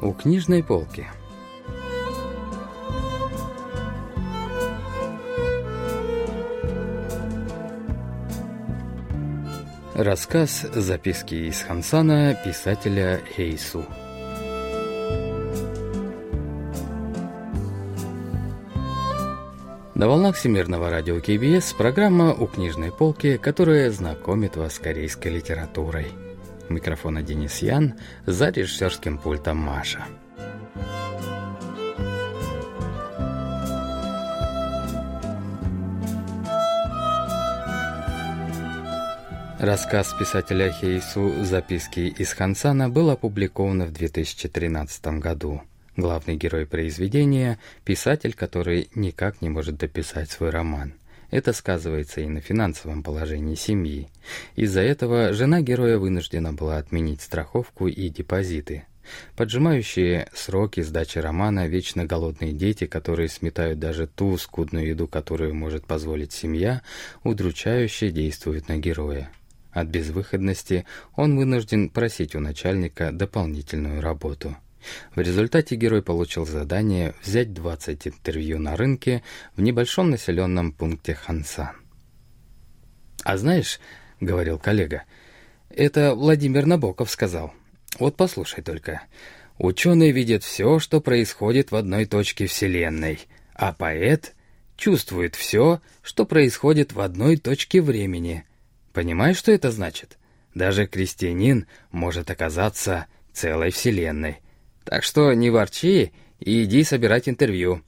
у книжной полки. Рассказ «Записки из Хансана» писателя Хейсу. На волнах Всемирного радио КБС программа «У книжной полки», которая знакомит вас с корейской литературой. Микрофона Денис Ян, за режиссерским пультом Маша. Рассказ писателя Хейсу «Записки из Хансана» был опубликован в 2013 году. Главный герой произведения – писатель, который никак не может дописать свой роман. Это сказывается и на финансовом положении семьи. Из-за этого жена героя вынуждена была отменить страховку и депозиты. Поджимающие сроки сдачи романа вечно голодные дети, которые сметают даже ту скудную еду, которую может позволить семья, удручающе действуют на героя. От безвыходности он вынужден просить у начальника дополнительную работу. В результате герой получил задание взять 20 интервью на рынке в небольшом населенном пункте Хансан. «А знаешь, — говорил коллега, — это Владимир Набоков сказал. Вот послушай только. Ученый видит все, что происходит в одной точке Вселенной, а поэт чувствует все, что происходит в одной точке времени. Понимаешь, что это значит? Даже крестьянин может оказаться целой Вселенной. Так что не ворчи и иди собирать интервью.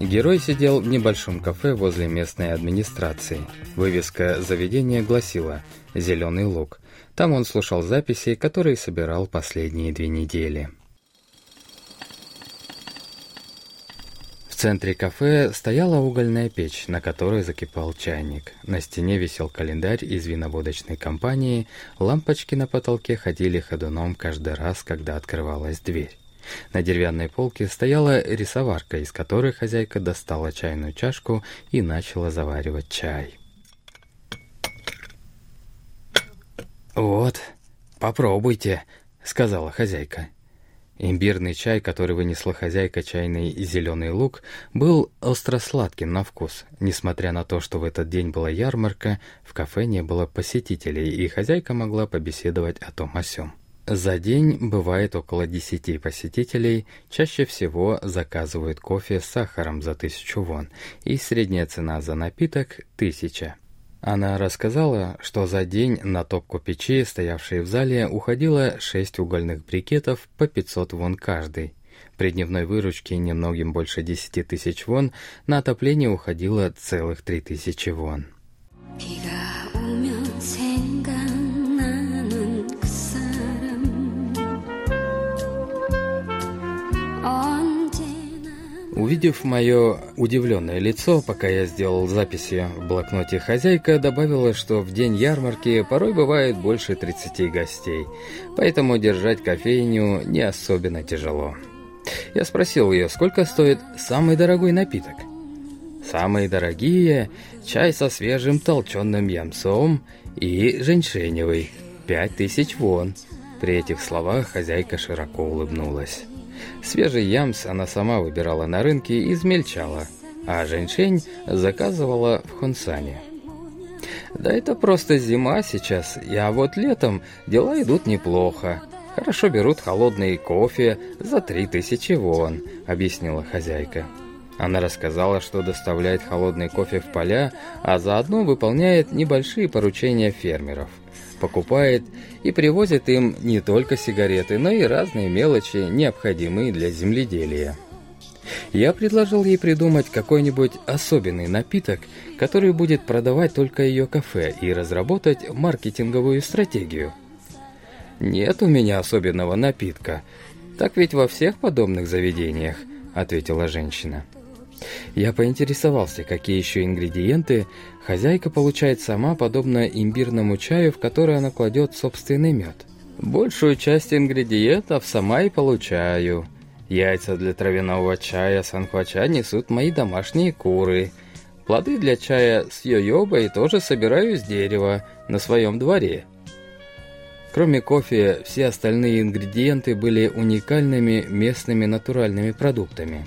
Герой сидел в небольшом кафе возле местной администрации. Вывеска заведения гласила «Зеленый луг». Там он слушал записи, которые собирал последние две недели. Центре кафе стояла угольная печь, на которой закипал чайник. На стене висел календарь из виноводочной компании, лампочки на потолке ходили ходуном каждый раз, когда открывалась дверь. На деревянной полке стояла рисоварка, из которой хозяйка достала чайную чашку и начала заваривать чай. «Вот, попробуйте», — сказала хозяйка. Имбирный чай, который вынесла хозяйка чайный зеленый лук, был остро-сладким на вкус. Несмотря на то, что в этот день была ярмарка, в кафе не было посетителей, и хозяйка могла побеседовать о том о сём. За день бывает около десяти посетителей, чаще всего заказывают кофе с сахаром за тысячу вон, и средняя цена за напиток – тысяча. Она рассказала, что за день на топку печи, стоявшей в зале, уходило шесть угольных брикетов по 500 вон каждый. При дневной выручке немногим больше 10 тысяч вон на отопление уходило целых 3000 вон. Увидев мое удивленное лицо, пока я сделал записи в блокноте, хозяйка добавила, что в день ярмарки порой бывает больше 30 гостей, поэтому держать кофейню не особенно тяжело. Я спросил ее, сколько стоит самый дорогой напиток. Самые дорогие – чай со свежим толченым ямсом и женьшеневый – 5000 вон. При этих словах хозяйка широко улыбнулась. Свежий ямс она сама выбирала на рынке и измельчала, а женьшень заказывала в Хунсане. Да это просто зима сейчас, а вот летом дела идут неплохо. Хорошо берут холодный кофе за три тысячи вон, объяснила хозяйка. Она рассказала, что доставляет холодный кофе в поля, а заодно выполняет небольшие поручения фермеров покупает и привозит им не только сигареты, но и разные мелочи, необходимые для земледелия. Я предложил ей придумать какой-нибудь особенный напиток, который будет продавать только ее кафе, и разработать маркетинговую стратегию. «Нет у меня особенного напитка. Так ведь во всех подобных заведениях», — ответила женщина. Я поинтересовался, какие еще ингредиенты хозяйка получает сама, подобно имбирному чаю, в который она кладет собственный мед. Большую часть ингредиентов сама и получаю. Яйца для травяного чая санхвача несут мои домашние куры. Плоды для чая с йойобой тоже собираю с дерева на своем дворе. Кроме кофе, все остальные ингредиенты были уникальными местными натуральными продуктами.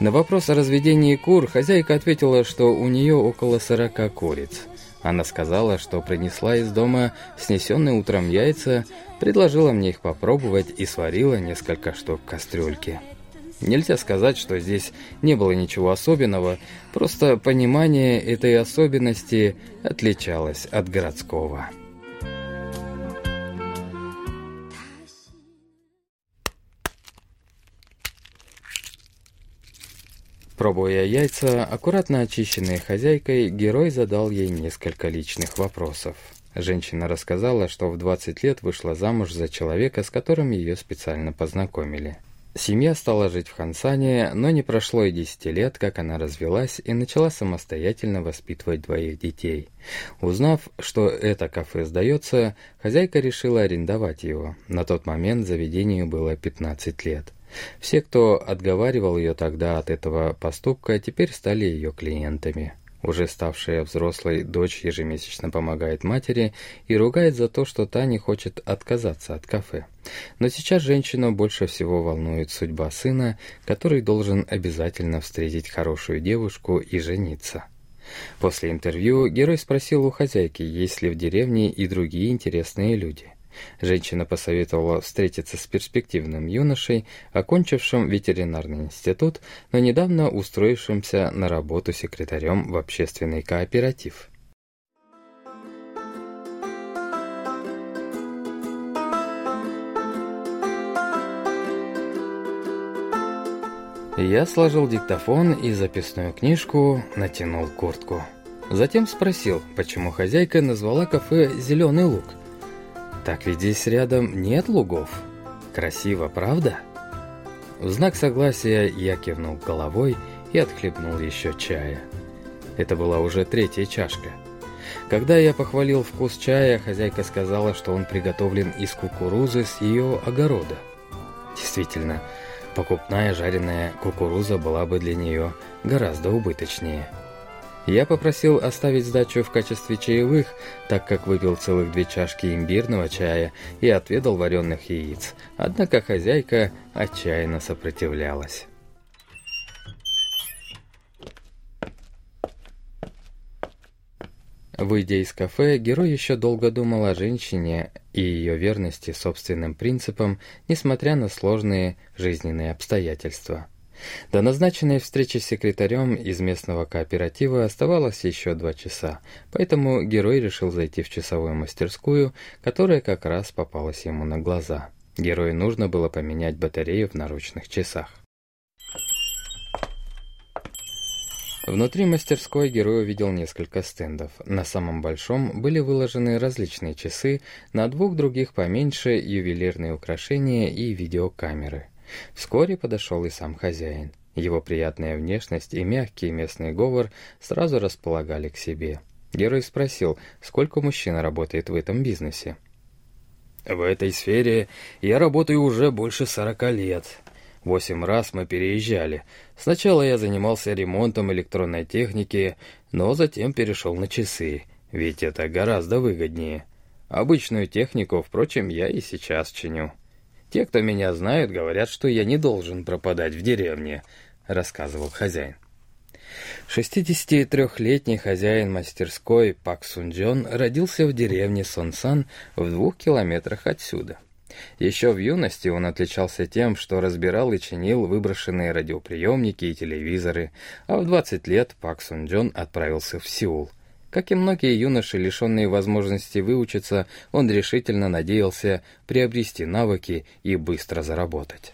На вопрос о разведении кур хозяйка ответила, что у нее около 40 куриц. Она сказала, что принесла из дома снесенные утром яйца, предложила мне их попробовать и сварила несколько штук в кастрюльке. Нельзя сказать, что здесь не было ничего особенного, просто понимание этой особенности отличалось от городского. Пробуя яйца, аккуратно очищенные хозяйкой, герой задал ей несколько личных вопросов. Женщина рассказала, что в 20 лет вышла замуж за человека, с которым ее специально познакомили. Семья стала жить в Хансане, но не прошло и 10 лет, как она развелась и начала самостоятельно воспитывать двоих детей. Узнав, что это кафе сдается, хозяйка решила арендовать его. На тот момент заведению было 15 лет. Все, кто отговаривал ее тогда от этого поступка, теперь стали ее клиентами. Уже ставшая взрослой дочь ежемесячно помогает матери и ругает за то, что та не хочет отказаться от кафе. Но сейчас женщину больше всего волнует судьба сына, который должен обязательно встретить хорошую девушку и жениться. После интервью герой спросил у хозяйки, есть ли в деревне и другие интересные люди. Женщина посоветовала встретиться с перспективным юношей, окончившим ветеринарный институт, но недавно устроившимся на работу секретарем в общественный кооператив. Я сложил диктофон и записную книжку, натянул куртку. Затем спросил, почему хозяйка назвала кафе «Зеленый луг». Так ведь здесь рядом нет лугов. Красиво, правда? В знак согласия я кивнул головой и отхлебнул еще чая. Это была уже третья чашка. Когда я похвалил вкус чая, хозяйка сказала, что он приготовлен из кукурузы с ее огорода. Действительно, покупная жареная кукуруза была бы для нее гораздо убыточнее. Я попросил оставить сдачу в качестве чаевых, так как выпил целых две чашки имбирного чая и отведал вареных яиц. Однако хозяйка отчаянно сопротивлялась. Выйдя из кафе, герой еще долго думал о женщине и ее верности собственным принципам, несмотря на сложные жизненные обстоятельства. До назначенной встречи с секретарем из местного кооператива оставалось еще два часа, поэтому герой решил зайти в часовую мастерскую, которая как раз попалась ему на глаза. Герою нужно было поменять батарею в наручных часах. Внутри мастерской герой увидел несколько стендов. На самом большом были выложены различные часы, на двух других поменьше ювелирные украшения и видеокамеры. Вскоре подошел и сам хозяин. Его приятная внешность и мягкий местный говор сразу располагали к себе. Герой спросил, сколько мужчина работает в этом бизнесе. «В этой сфере я работаю уже больше сорока лет. Восемь раз мы переезжали. Сначала я занимался ремонтом электронной техники, но затем перешел на часы, ведь это гораздо выгоднее. Обычную технику, впрочем, я и сейчас чиню». Те, кто меня знают, говорят, что я не должен пропадать в деревне», — рассказывал хозяин. 63-летний хозяин мастерской Пак Сунджон родился в деревне Сонсан в двух километрах отсюда. Еще в юности он отличался тем, что разбирал и чинил выброшенные радиоприемники и телевизоры, а в 20 лет Пак Сунджон отправился в Сеул, как и многие юноши, лишенные возможности выучиться, он решительно надеялся приобрести навыки и быстро заработать.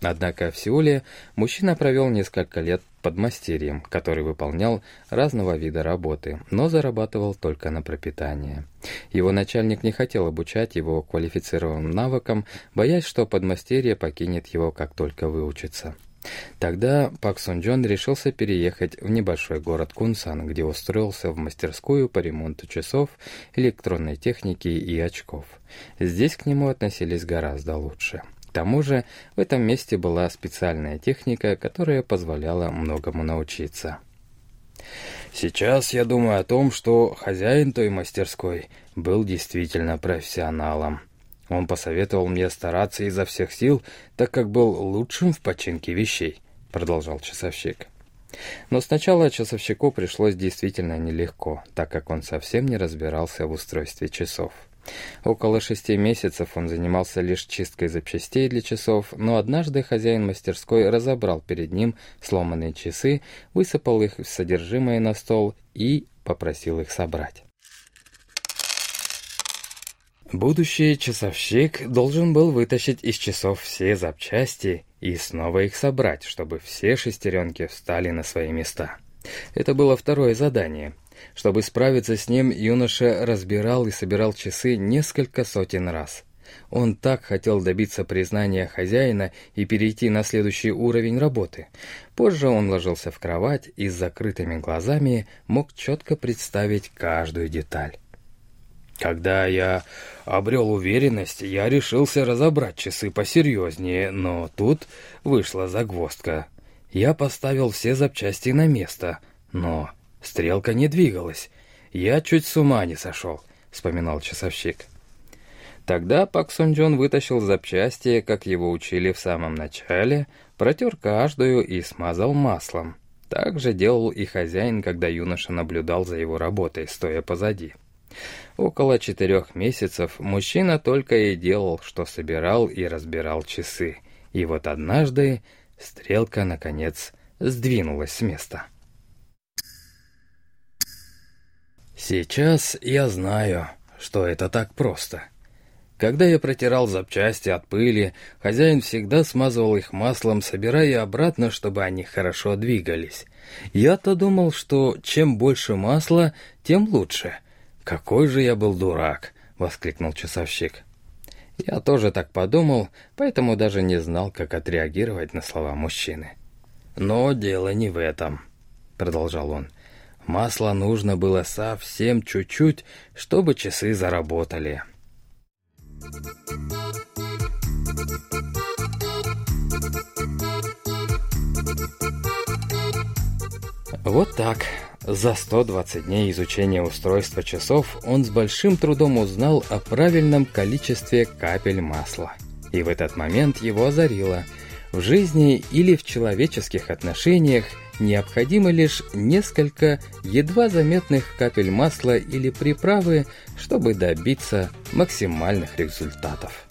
Однако в Сеуле мужчина провел несколько лет под мастерьем, который выполнял разного вида работы, но зарабатывал только на пропитание. Его начальник не хотел обучать его квалифицированным навыкам, боясь, что подмастерье покинет его, как только выучится. Тогда Пак Сун Джон решился переехать в небольшой город Кунсан, где устроился в мастерскую по ремонту часов, электронной техники и очков. Здесь к нему относились гораздо лучше. К тому же в этом месте была специальная техника, которая позволяла многому научиться. Сейчас я думаю о том, что хозяин той мастерской был действительно профессионалом. Он посоветовал мне стараться изо всех сил, так как был лучшим в починке вещей, продолжал часовщик. Но сначала часовщику пришлось действительно нелегко, так как он совсем не разбирался в устройстве часов. Около шести месяцев он занимался лишь чисткой запчастей для часов, но однажды хозяин мастерской разобрал перед ним сломанные часы, высыпал их в содержимое на стол и попросил их собрать. Будущий часовщик должен был вытащить из часов все запчасти и снова их собрать, чтобы все шестеренки встали на свои места. Это было второе задание. Чтобы справиться с ним, юноша разбирал и собирал часы несколько сотен раз. Он так хотел добиться признания хозяина и перейти на следующий уровень работы. Позже он ложился в кровать и с закрытыми глазами мог четко представить каждую деталь. Когда я обрел уверенность, я решился разобрать часы посерьезнее, но тут вышла загвоздка. Я поставил все запчасти на место, но стрелка не двигалась. Я чуть с ума не сошел, вспоминал часовщик. Тогда Пак Сун Джон вытащил запчасти, как его учили в самом начале, протер каждую и смазал маслом. Так же делал и хозяин, когда юноша наблюдал за его работой, стоя позади. Около четырех месяцев мужчина только и делал, что собирал и разбирал часы. И вот однажды стрелка, наконец, сдвинулась с места. Сейчас я знаю, что это так просто. Когда я протирал запчасти от пыли, хозяин всегда смазывал их маслом, собирая обратно, чтобы они хорошо двигались. Я-то думал, что чем больше масла, тем лучше — «Какой же я был дурак!» — воскликнул часовщик. Я тоже так подумал, поэтому даже не знал, как отреагировать на слова мужчины. «Но дело не в этом», — продолжал он. «Масла нужно было совсем чуть-чуть, чтобы часы заработали». Вот так. За 120 дней изучения устройства часов он с большим трудом узнал о правильном количестве капель масла. И в этот момент его озарило. В жизни или в человеческих отношениях необходимо лишь несколько едва заметных капель масла или приправы, чтобы добиться максимальных результатов.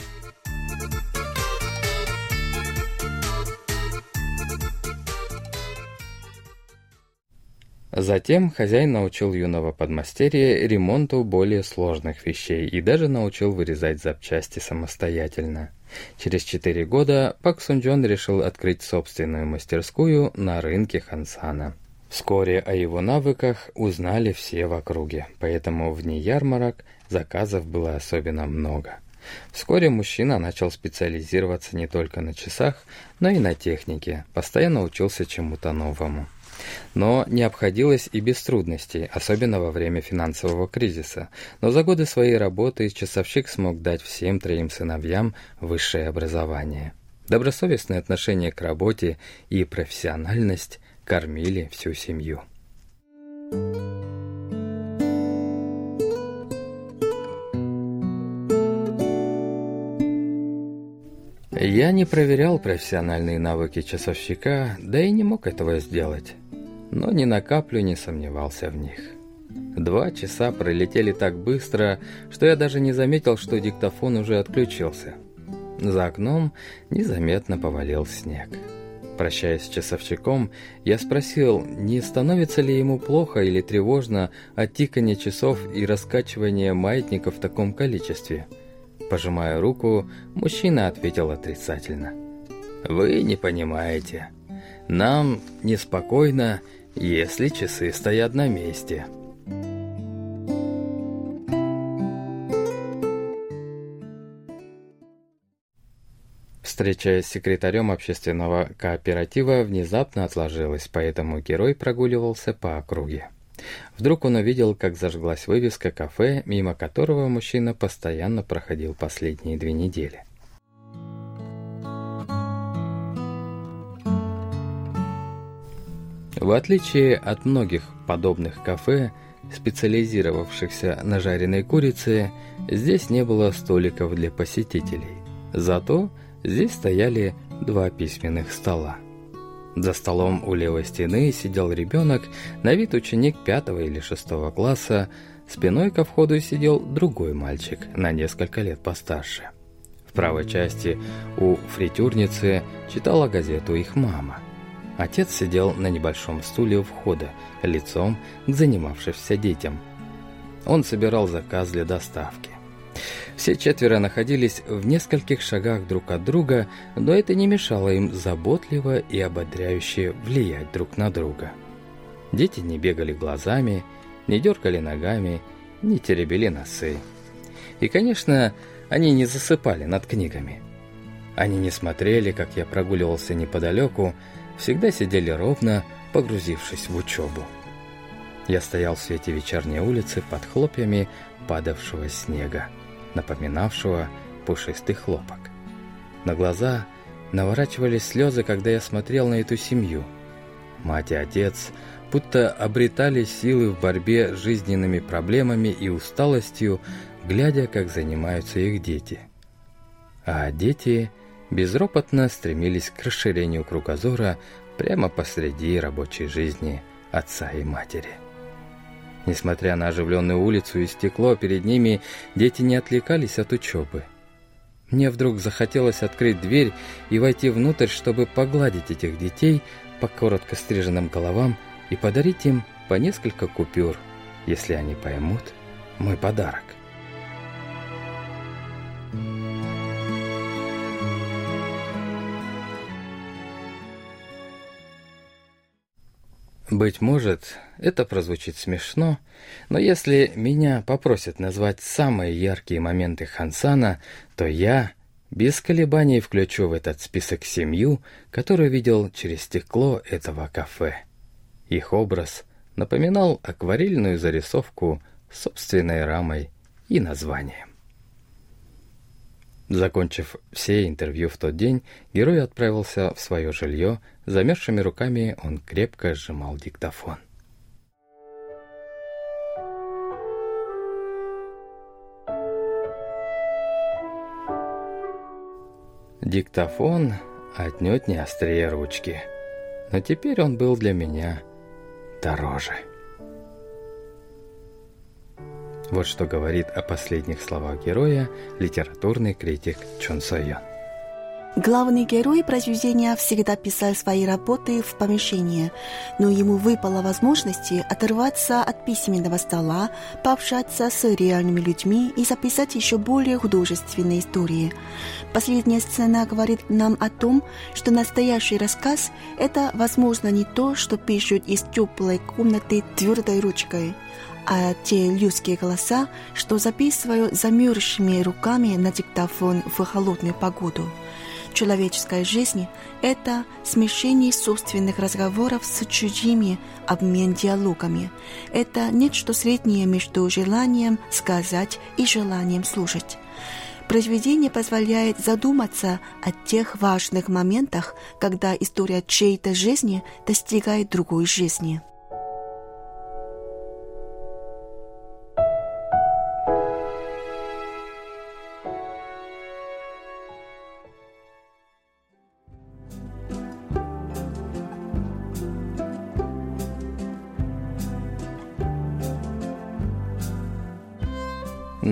Затем хозяин научил юного подмастерья ремонту более сложных вещей и даже научил вырезать запчасти самостоятельно. Через четыре года Пак Сунджон решил открыть собственную мастерскую на рынке Хансана. Вскоре о его навыках узнали все в округе, поэтому вне ярмарок заказов было особенно много. Вскоре мужчина начал специализироваться не только на часах, но и на технике, постоянно учился чему-то новому. Но не обходилось и без трудностей, особенно во время финансового кризиса. Но за годы своей работы часовщик смог дать всем троим сыновьям высшее образование. Добросовестное отношение к работе и профессиональность кормили всю семью. Я не проверял профессиональные навыки часовщика, да и не мог этого сделать но ни на каплю не сомневался в них. Два часа пролетели так быстро, что я даже не заметил, что диктофон уже отключился. За окном незаметно повалил снег. Прощаясь с часовщиком, я спросил, не становится ли ему плохо или тревожно от тикания часов и раскачивания маятников в таком количестве. Пожимая руку, мужчина ответил отрицательно. «Вы не понимаете. Нам неспокойно если часы стоят на месте. Встреча с секретарем общественного кооператива внезапно отложилась, поэтому герой прогуливался по округе. Вдруг он увидел, как зажглась вывеска кафе, мимо которого мужчина постоянно проходил последние две недели. В отличие от многих подобных кафе, специализировавшихся на жареной курице, здесь не было столиков для посетителей. Зато здесь стояли два письменных стола. За столом у левой стены сидел ребенок, на вид ученик пятого или шестого класса, спиной ко входу сидел другой мальчик, на несколько лет постарше. В правой части у фритюрницы читала газету их мама – Отец сидел на небольшом стуле у входа, лицом к занимавшимся детям. Он собирал заказ для доставки. Все четверо находились в нескольких шагах друг от друга, но это не мешало им заботливо и ободряюще влиять друг на друга. Дети не бегали глазами, не дергали ногами, не теребили носы. И, конечно, они не засыпали над книгами. Они не смотрели, как я прогуливался неподалеку, всегда сидели ровно, погрузившись в учебу. Я стоял в свете вечерней улицы под хлопьями падавшего снега, напоминавшего пушистый хлопок. На глаза наворачивались слезы, когда я смотрел на эту семью. Мать и отец будто обретали силы в борьбе с жизненными проблемами и усталостью, глядя, как занимаются их дети. А дети безропотно стремились к расширению кругозора прямо посреди рабочей жизни отца и матери. Несмотря на оживленную улицу и стекло перед ними, дети не отвлекались от учебы. Мне вдруг захотелось открыть дверь и войти внутрь, чтобы погладить этих детей по коротко стриженным головам и подарить им по несколько купюр, если они поймут мой подарок. Быть может, это прозвучит смешно, но если меня попросят назвать самые яркие моменты Хансана, то я без колебаний включу в этот список семью, которую видел через стекло этого кафе. Их образ напоминал акварельную зарисовку собственной рамой и названием. Закончив все интервью в тот день, герой отправился в свое жилье, замерзшими руками он крепко сжимал диктофон. Диктофон отнюдь не острее ручки, но теперь он был для меня дороже. Вот что говорит о последних словах героя литературный критик Чон Сойон. Главный герой произведения всегда писал свои работы в помещении, но ему выпала возможность оторваться от письменного стола, пообщаться с реальными людьми и записать еще более художественные истории. Последняя сцена говорит нам о том, что настоящий рассказ – это, возможно, не то, что пишут из теплой комнаты твердой ручкой – а те людские голоса, что записываю замерзшими руками на диктофон в холодную погоду. Человеческая жизнь – это смешение собственных разговоров с чужими, обмен диалогами. Это нечто среднее между желанием сказать и желанием слушать. Произведение позволяет задуматься о тех важных моментах, когда история чьей-то жизни достигает другой жизни.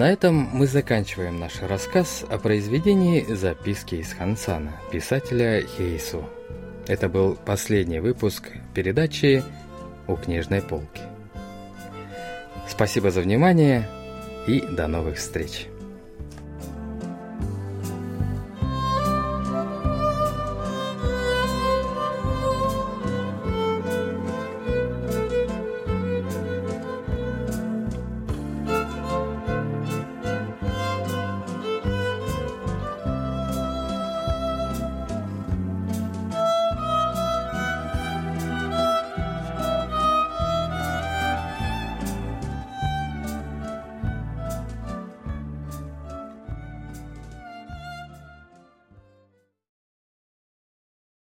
На этом мы заканчиваем наш рассказ о произведении «Записки из Хансана» писателя Хейсу. Это был последний выпуск передачи «У книжной полки». Спасибо за внимание и до новых встреч!